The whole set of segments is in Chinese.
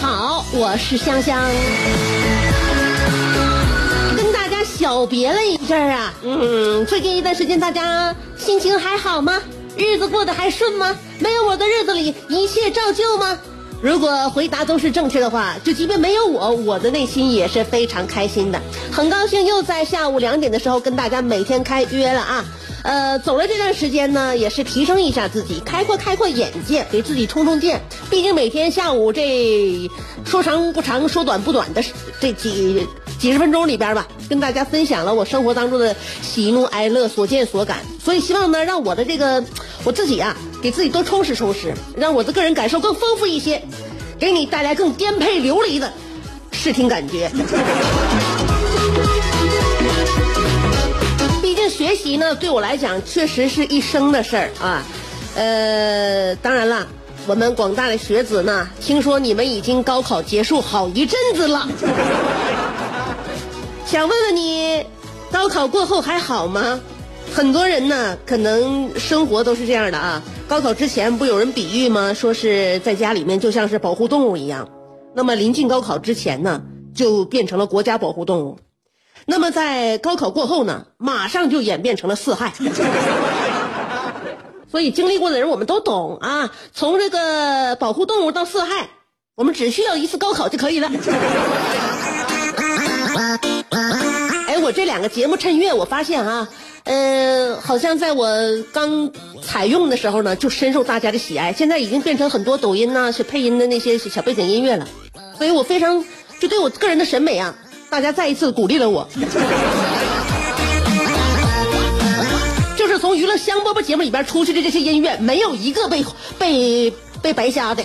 好，我是香香。跟大家小别了一阵儿啊，嗯，最近一段时间大家心情还好吗？日子过得还顺吗？没有我的日子里一切照旧吗？如果回答都是正确的话，就即便没有我，我的内心也是非常开心的。很高兴又在下午两点的时候跟大家每天开约了啊。呃，走了这段时间呢，也是提升一下自己，开阔开阔眼界，给自己充充电。毕竟每天下午这说长不长，说短不短的这几几十分钟里边吧，跟大家分享了我生活当中的喜怒哀乐、所见所感。所以希望呢，让我的这个我自己啊，给自己多充实充实，让我的个人感受更丰富一些，给你带来更颠沛流离的视听感觉。竟学习呢，对我来讲确实是一生的事儿啊。呃，当然了，我们广大的学子呢，听说你们已经高考结束好一阵子了，想问问你，高考过后还好吗？很多人呢，可能生活都是这样的啊。高考之前不有人比喻吗？说是在家里面就像是保护动物一样，那么临近高考之前呢，就变成了国家保护动物。那么在高考过后呢，马上就演变成了四害。所以经历过的人我们都懂啊，从这个保护动物到四害，我们只需要一次高考就可以了。哎，我这两个节目趁月，我发现啊，呃，好像在我刚采用的时候呢，就深受大家的喜爱，现在已经变成很多抖音呐、是配音的那些小背景音乐了，所以我非常就对我个人的审美啊，大家再一次鼓励了我。就是从娱乐香饽饽节目里边出去的这些音乐，没有一个被被被白瞎的。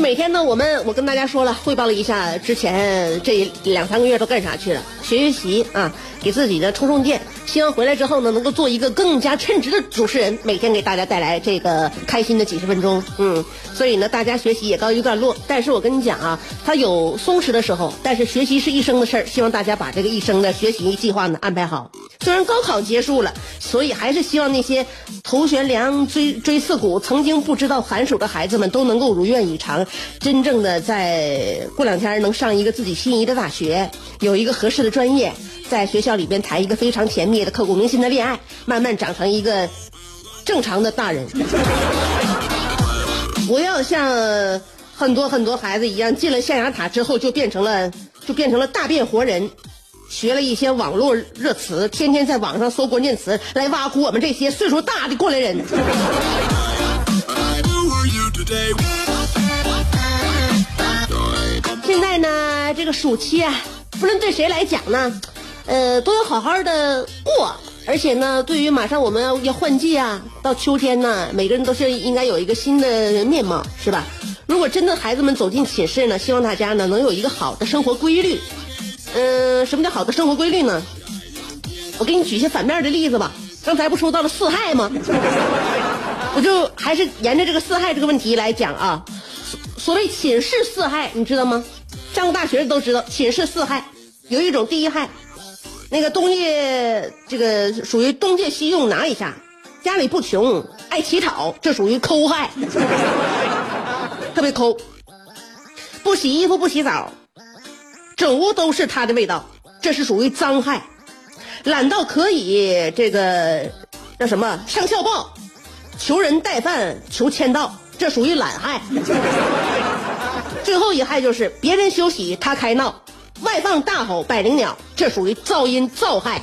每天呢，我们我跟大家说了，汇报了一下之前这两三个月都干啥去了，学学习啊，给自己的充充电。希望回来之后呢，能够做一个更加称职的主持人，每天给大家带来这个开心的几十分钟。嗯，所以呢，大家学习也告一段落。但是我跟你讲啊，他有松弛的时候，但是学习是一生的事儿。希望大家把这个一生的学习计划呢安排好。虽然高考结束了，所以还是希望那些头悬梁锥锥刺股、曾经不知道寒暑的孩子们都能够如愿以偿，真正的在过两天能上一个自己心仪的大学，有一个合适的专业。在学校里边谈一个非常甜蜜的、刻骨铭心的恋爱，慢慢长成一个正常的大人。不要像很多很多孩子一样，进了象牙塔之后就变成了就变成了大变活人，学了一些网络热词，天天在网上搜关键词来挖苦我们这些岁数大的过来人。在，这个暑期啊，不论对谁来讲呢。呃，都要好好的过，而且呢，对于马上我们要要换季啊，到秋天呢，每个人都是应该有一个新的面貌，是吧？如果真的孩子们走进寝室呢，希望大家呢能有一个好的生活规律。嗯、什么叫好的生活规律呢？我给你举一些反面的例子吧。刚才不说到了四害吗？我就还是沿着这个四害这个问题来讲啊。所谓寝室四害，你知道吗？上过大学的都知道，寝室四害有一种第一害。那个东西，这个属于东借西用拿一下，家里不穷，爱乞讨，这属于抠害，特别抠。不洗衣服不洗澡，整屋都是他的味道，这是属于脏害。懒到可以这个叫什么上校报，求人带饭求签到，这属于懒害。最后一害就是别人休息他开闹，外放大吼百灵鸟，这属于噪音噪害。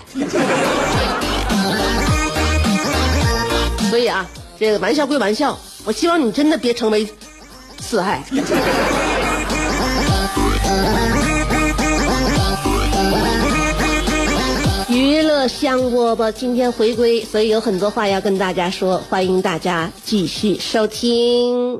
所以啊，这个玩笑归玩笑，我希望你真的别成为四害。娱乐香饽饽今天回归，所以有很多话要跟大家说，欢迎大家继续收听。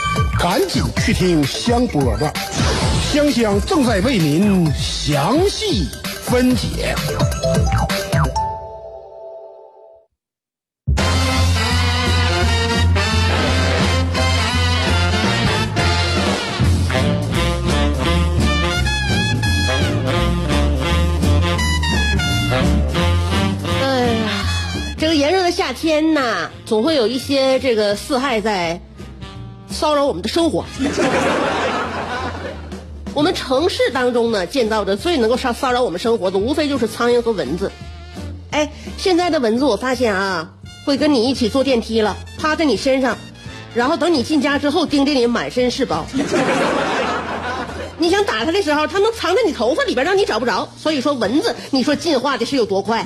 赶紧去听香饽饽，香香正在为您详细分解。哎呀，这个炎热的夏天呐，总会有一些这个四害在骚扰我们的生活。我们城市当中呢，建造的最能够骚骚扰我们生活的，无非就是苍蝇和蚊子。哎，现在的蚊子我发现啊，会跟你一起坐电梯了，趴在你身上，然后等你进家之后，盯着你满身是包。你想打它的时候，它能藏在你头发里边，让你找不着。所以说，蚊子，你说进化的是有多快？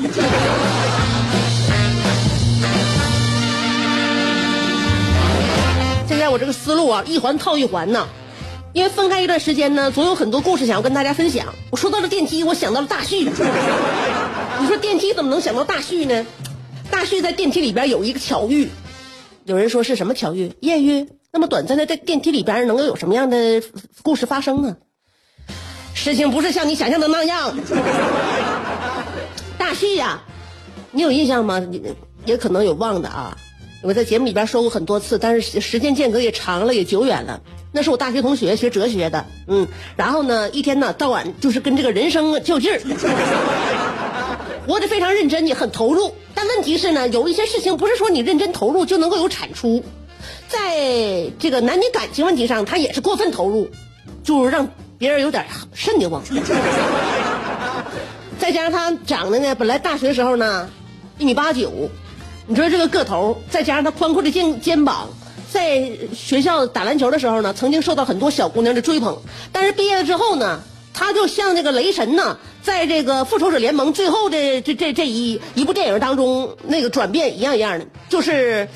在我这个思路啊，一环套一环呐。因为分开一段时间呢，总有很多故事想要跟大家分享。我说到了电梯，我想到了大旭。你说电梯怎么能想到大旭呢？大旭在电梯里边有一个巧遇，有人说是什么巧遇？艳遇？那么短暂的在电梯里边能够有什么样的故事发生呢？事情不是像你想象的那样。大旭呀、你有印象吗？也可能有忘的啊。我在节目里边说过很多次，但是时间间隔也长了，也久远了。那是我大学同学，学哲学的，嗯，然后呢，一天呢到晚就是跟这个人生较劲儿，活得非常认真，也很投入。但问题是呢，有一些事情不是说你认真投入就能够有产出，在这个男女感情问题上，他也是过分投入，就是让别人有点瘆得慌。再加上他长得呢，本来大学时候呢一米八九，你说这个个头，再加上他宽阔的肩肩膀，在学校打篮球的时候呢，曾经受到很多小姑娘的追捧。但是毕业了之后呢，他就像那个雷神呢，在这个复仇者联盟最后的这这这一一部电影当中那个转变一样一样的，就是，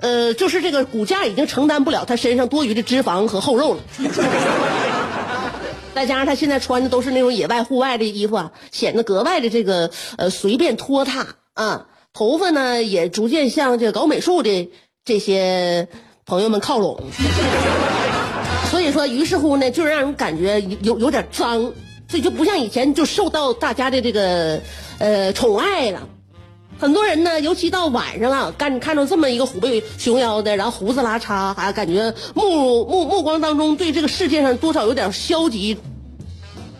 呃，就是这个骨架已经承担不了他身上多余的脂肪和厚肉了。再加上他现在穿的都是那种野外户外的衣服啊，显得格外的这个呃随便拖沓啊。头发呢也逐渐向这个搞美术的这些朋友们靠拢，所以说，于是乎呢，就是让人感觉有有点脏，所以就不像以前就受到大家的这个呃宠爱了。很多人呢，尤其到晚上啊，干看到这么一个虎背熊腰的，然后胡子拉碴，还感觉目目目光当中对这个世界上多少有点消极、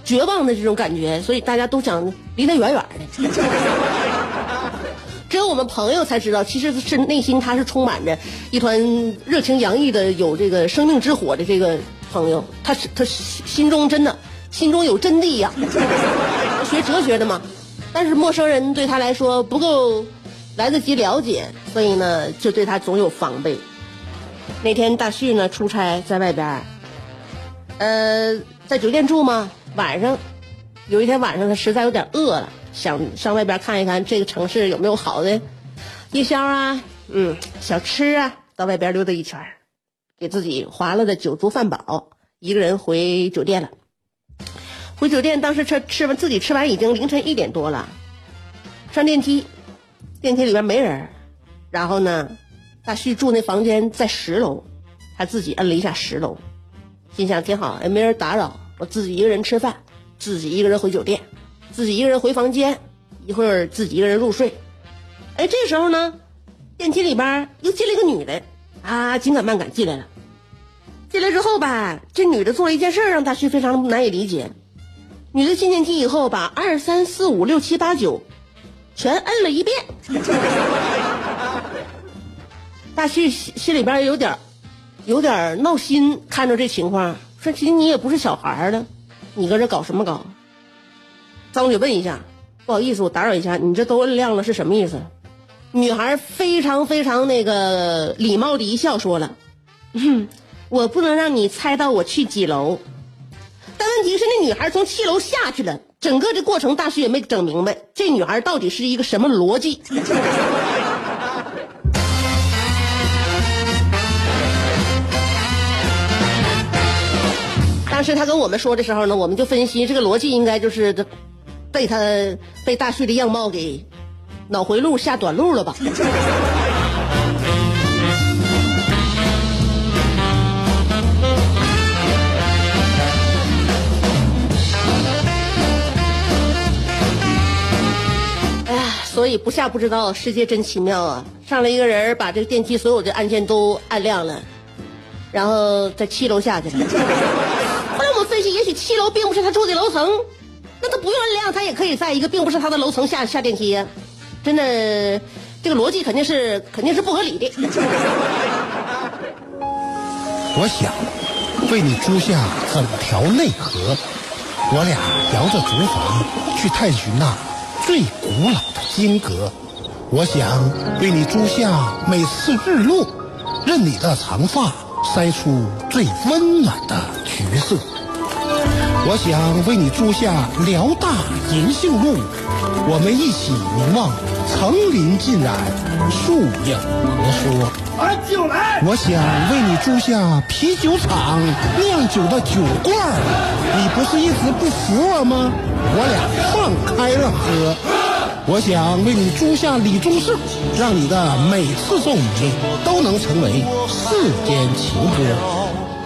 绝望的这种感觉，所以大家都想离他远远的。只有我们朋友才知道，其实是内心他是充满着一团热情洋溢的、有这个生命之火的这个朋友，他是他心中真的心中有真谛呀、学哲学的嘛，但是陌生人对他来说不够来得及了解，所以呢，就对他总有防备。那天大旭呢出差在外边，呃，在酒店住吗？晚上有一天晚上他实在有点饿了。想上外边看一看这个城市有没有好的夜宵啊，嗯，小吃啊，到外边溜达一圈，给自己划了的酒足饭饱，一个人回酒店了。回酒店，当时吃吃完自己吃完已经凌晨一点多了，上电梯，电梯里边没人，然后呢，大旭住那房间在十楼，他自己摁了一下十楼，心想挺好，也没人打扰，我自己一个人吃饭，自己一个人回酒店。自己一个人回房间，一会儿自己一个人入睡。哎，这时候呢，电梯里边又进来一个女的，啊，紧赶慢赶进来了。进来之后吧，这女的做了一件事让大旭非常难以理解。女的进电梯以后，把二三四五六七八九全摁了一遍。大旭心心里边有点有点闹心，看着这情况，说：“其实你也不是小孩了，你搁这搞什么搞？”张姐问一下：“不好意思，我打扰一下，你这都摁亮了是什么意思？”女孩非常非常那个礼貌的一笑，说了：“嗯，我不能让你猜到我去几楼。”但问题是，那女孩从七楼下去了，整个这过程大师也没整明白，这女孩到底是一个什么逻辑？当时他跟我们说的时候呢，我们就分析这个逻辑应该就是被他被大旭的样貌给脑回路下短路了吧。哎呀，所以不下不知道，世界真奇妙啊！上来一个人把这个电梯所有的按键都按亮了，然后在七楼下去了。后来我们分析，也许七楼并不是他住的楼层，那他不用按亮，他也可以在一个并不是他的楼层下下电梯呀。真的，这个逻辑肯定是肯定是不合理的。我想为你租下整条内河，我俩摇着竹筏去探寻那最古老的金阁。我想为你租下每次日落，任你的长发筛出最温暖的橘色。我想为你租下辽大银杏路，我们一起凝望层林尽染，树影婆娑。把酒来！我想为你租下啤酒厂酿酒的酒罐儿，你不是一直不服我吗？我俩放开了喝。我想为你租下李宗盛，让你的每次送礼都能成为世间情歌。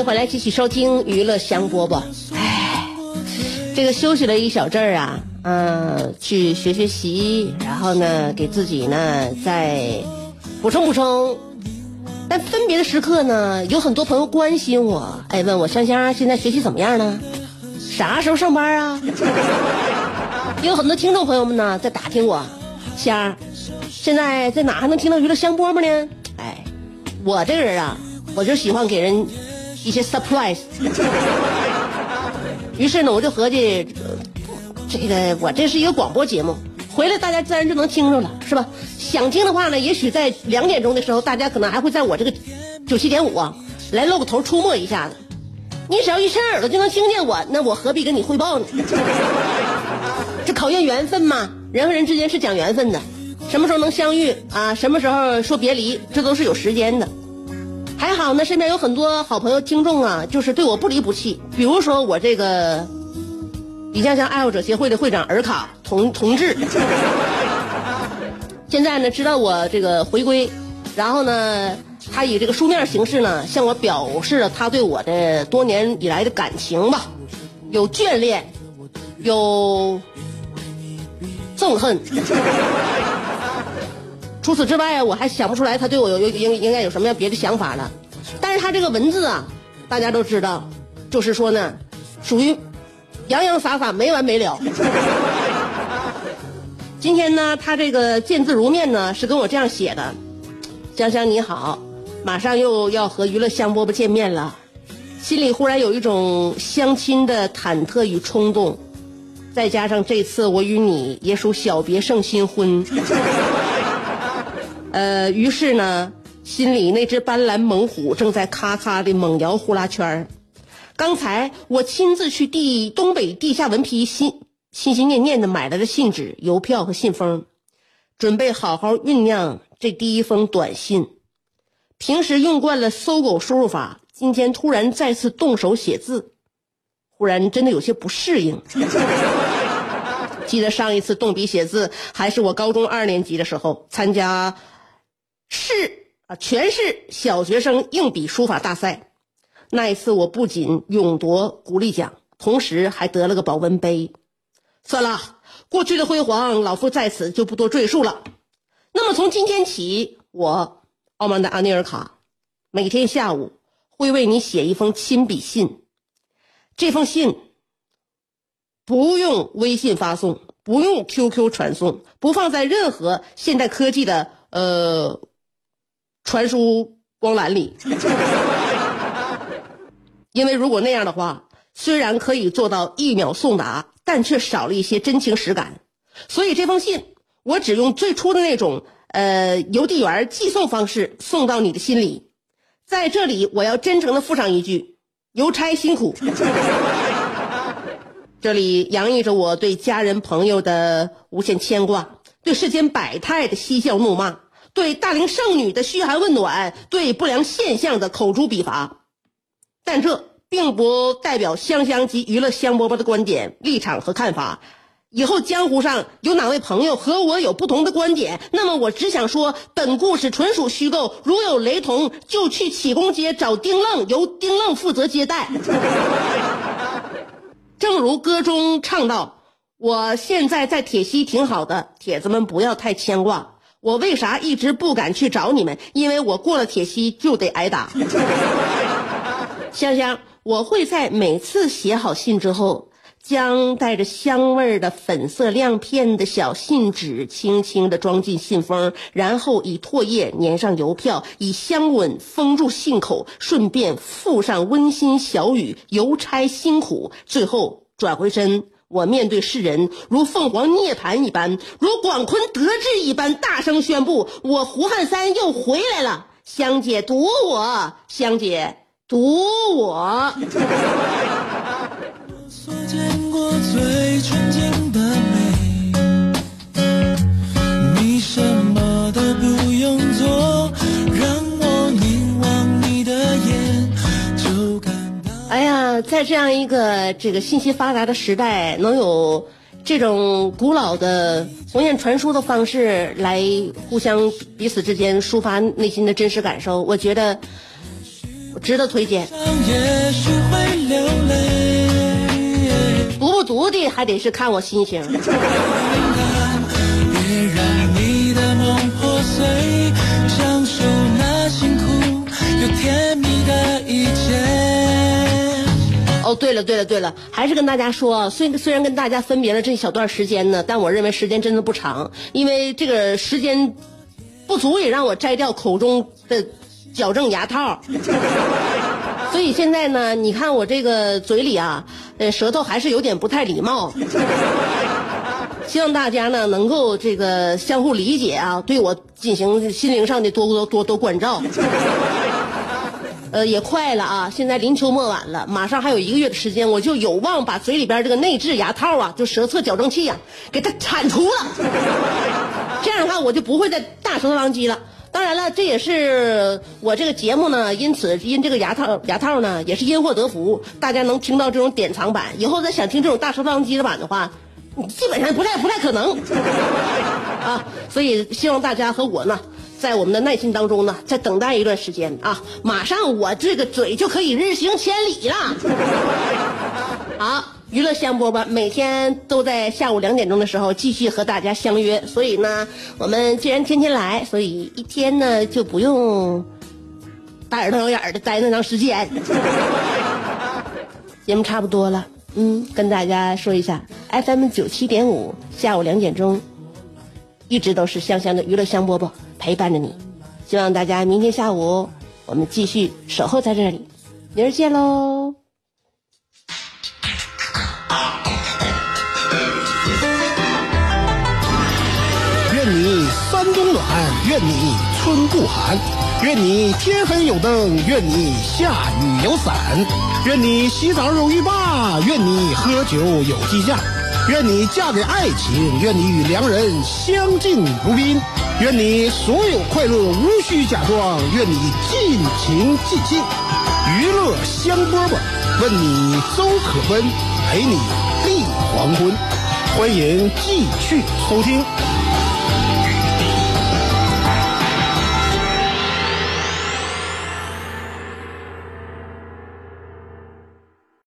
迎回来，继续收听娱乐香饽饽。唉，这个休息了一小阵儿啊，嗯、去学学习，然后呢，给自己呢再补充补充。但分别的时刻呢，有很多朋友关心我，哎，问我香香现在学习怎么样呢？啥时候上班啊？有很多听众朋友们呢在打听我，香儿，现在在哪还能听到娱乐香饽饽呢？哎，我这个人啊，我就喜欢给人一些 surprise。于是呢，我就合计，这个我这是一个广播节目，回来大家自然就能听着了，是吧？想听的话呢，也许在两点钟的时候，大家可能还会在我这个九七点五啊来露个头出没一下子。你只要一伸耳朵就能听见我，那我何必跟你汇报呢？这考验缘分嘛，人和人之间是讲缘分的，什么时候能相遇啊？什么时候说别离，这都是有时间的。还好呢，身边有很多好朋友、听众啊，就是对我不离不弃。比如说我这个李香香爱好者协会的会长尔卡同同志，现在呢知道我这个回归，然后呢，他以这个书面形式呢向我表示了他对我的多年以来的感情吧，有眷恋，有憎恨。除此之外啊，我还想不出来他对我有有应应该有什么样别的想法了。但是他这个文字啊，大家都知道，就是说呢，属于洋洋洒洒没完没了。今天呢，他这个见字如面呢是跟我这样写的：香香你好，马上又要和娱乐香饽饽见面了，心里忽然有一种相亲的忐忑与冲动，再加上这次我与你也属小别胜新婚，呃，于是呢，心里那只斑斓猛虎正在咔咔的猛摇呼啦圈儿刚才我亲自去地东北地下文批心心心念念的买来了信纸、邮票和信封，准备好好酝酿这第一封短信。平时用惯了搜狗输入法，今天突然再次动手写字，忽然真的有些不适应。记得上一次动笔写字，还是我高中二年级的时候，参加市啊全市小学生硬笔书法大赛。那一次，我不仅勇夺鼓励奖，同时还得了个保温杯。算了，过去的辉煌，老夫在此就不多赘述了。那么从今天起，我傲慢的安内尔卡，每天下午会为你写一封亲笔信。这封信不用微信发送，不用 QQ 传送，不放在任何现代科技的呃传输光缆里。因为如果那样的话，虽然可以做到一秒送达，但却少了一些真情实感。所以这封信我只用最初的那种呃邮递员寄送方式送到你的心里。在这里，我要真诚的附上一句：邮差辛苦。这里洋溢着我对家人朋友的无限牵挂，对世间百态的嬉笑怒骂，对大龄剩女的嘘寒问暖，对不良现象的口诛笔伐。但这并不代表香香及娱乐香饽饽的观点、立场和看法。以后江湖上有哪位朋友和我有不同的观点，那么我只想说，本故事纯属虚构，如有雷同，就去启功街找丁愣，由丁愣负责接待。正如歌中唱道：“我现在在铁西挺好的，铁子们不要太牵挂。我为啥一直不敢去找你们？因为我过了铁西就得挨打。”香香，我会在每次写好信之后，将带着香味儿的粉色亮片的小信纸轻轻地装进信封，然后以唾液粘上邮票，以香吻封住信口，顺便附上温馨小语“邮差辛苦”。最后转回身，我面对世人，如凤凰涅槃一般，如广坤得志一般，大声宣布：我胡汉三又回来了！香姐毒我，香姐。毒我，在这样一个这个信息发达的时代，能有这种古老的鸿雁传书的方式来互相彼此之间抒发内心的真实感受，我觉得值得推荐。也许会流泪，读不读的还得是看我心情。哦，对了对了对了，还是跟大家说，虽虽然跟大家分别了这一小段时间呢，但我认为时间真的不长，因为这个时间不足以让我摘掉口中的矫正牙套。所以现在呢，你看我这个嘴里啊，呃，舌头还是有点不太礼貌。希望大家呢能够这个相互理解啊，对我进行心灵上的多多多多关照。呃，也快了啊！现在临秋末晚了，马上还有一个月的时间，我就有望把嘴里边这个内置牙套啊，就舌侧矫正器呀、给它铲除了。这样的话，我就不会再大舌头狼藉了。当然了，这也是我这个节目呢，因此因这个牙套牙套呢，也是因祸得福，大家能听到这种典藏版。以后再想听这种大舌头狼藉的版的话，基本上不太不太可能 啊。所以希望大家和我呢。在我们的耐心当中呢，再等待一段时间啊，马上我这个嘴就可以日行千里了。好，娱乐香饽饽每天都在下午两点钟的时候继续和大家相约，所以呢，我们既然天天来，所以一天呢就不用大眼瞪小眼的待那长时间。节目差不多了，嗯，跟大家说一下，FM 九七点五，下午两点钟，一直都是香香的娱乐香饽饽陪伴着你。希望大家明天下午我们继续守候在这里，明儿见喽。愿你三冬暖，愿你春不寒，愿你天黑有灯，愿你下雨有伞，愿你洗澡有浴霸，愿你喝酒有鸡架，愿你嫁给爱情，愿你与良人相敬如宾，愿你所有快乐无需假装，愿你尽情尽兴，娱乐香饽饽，问你粥可温，陪你立黄昏，欢迎继续收听。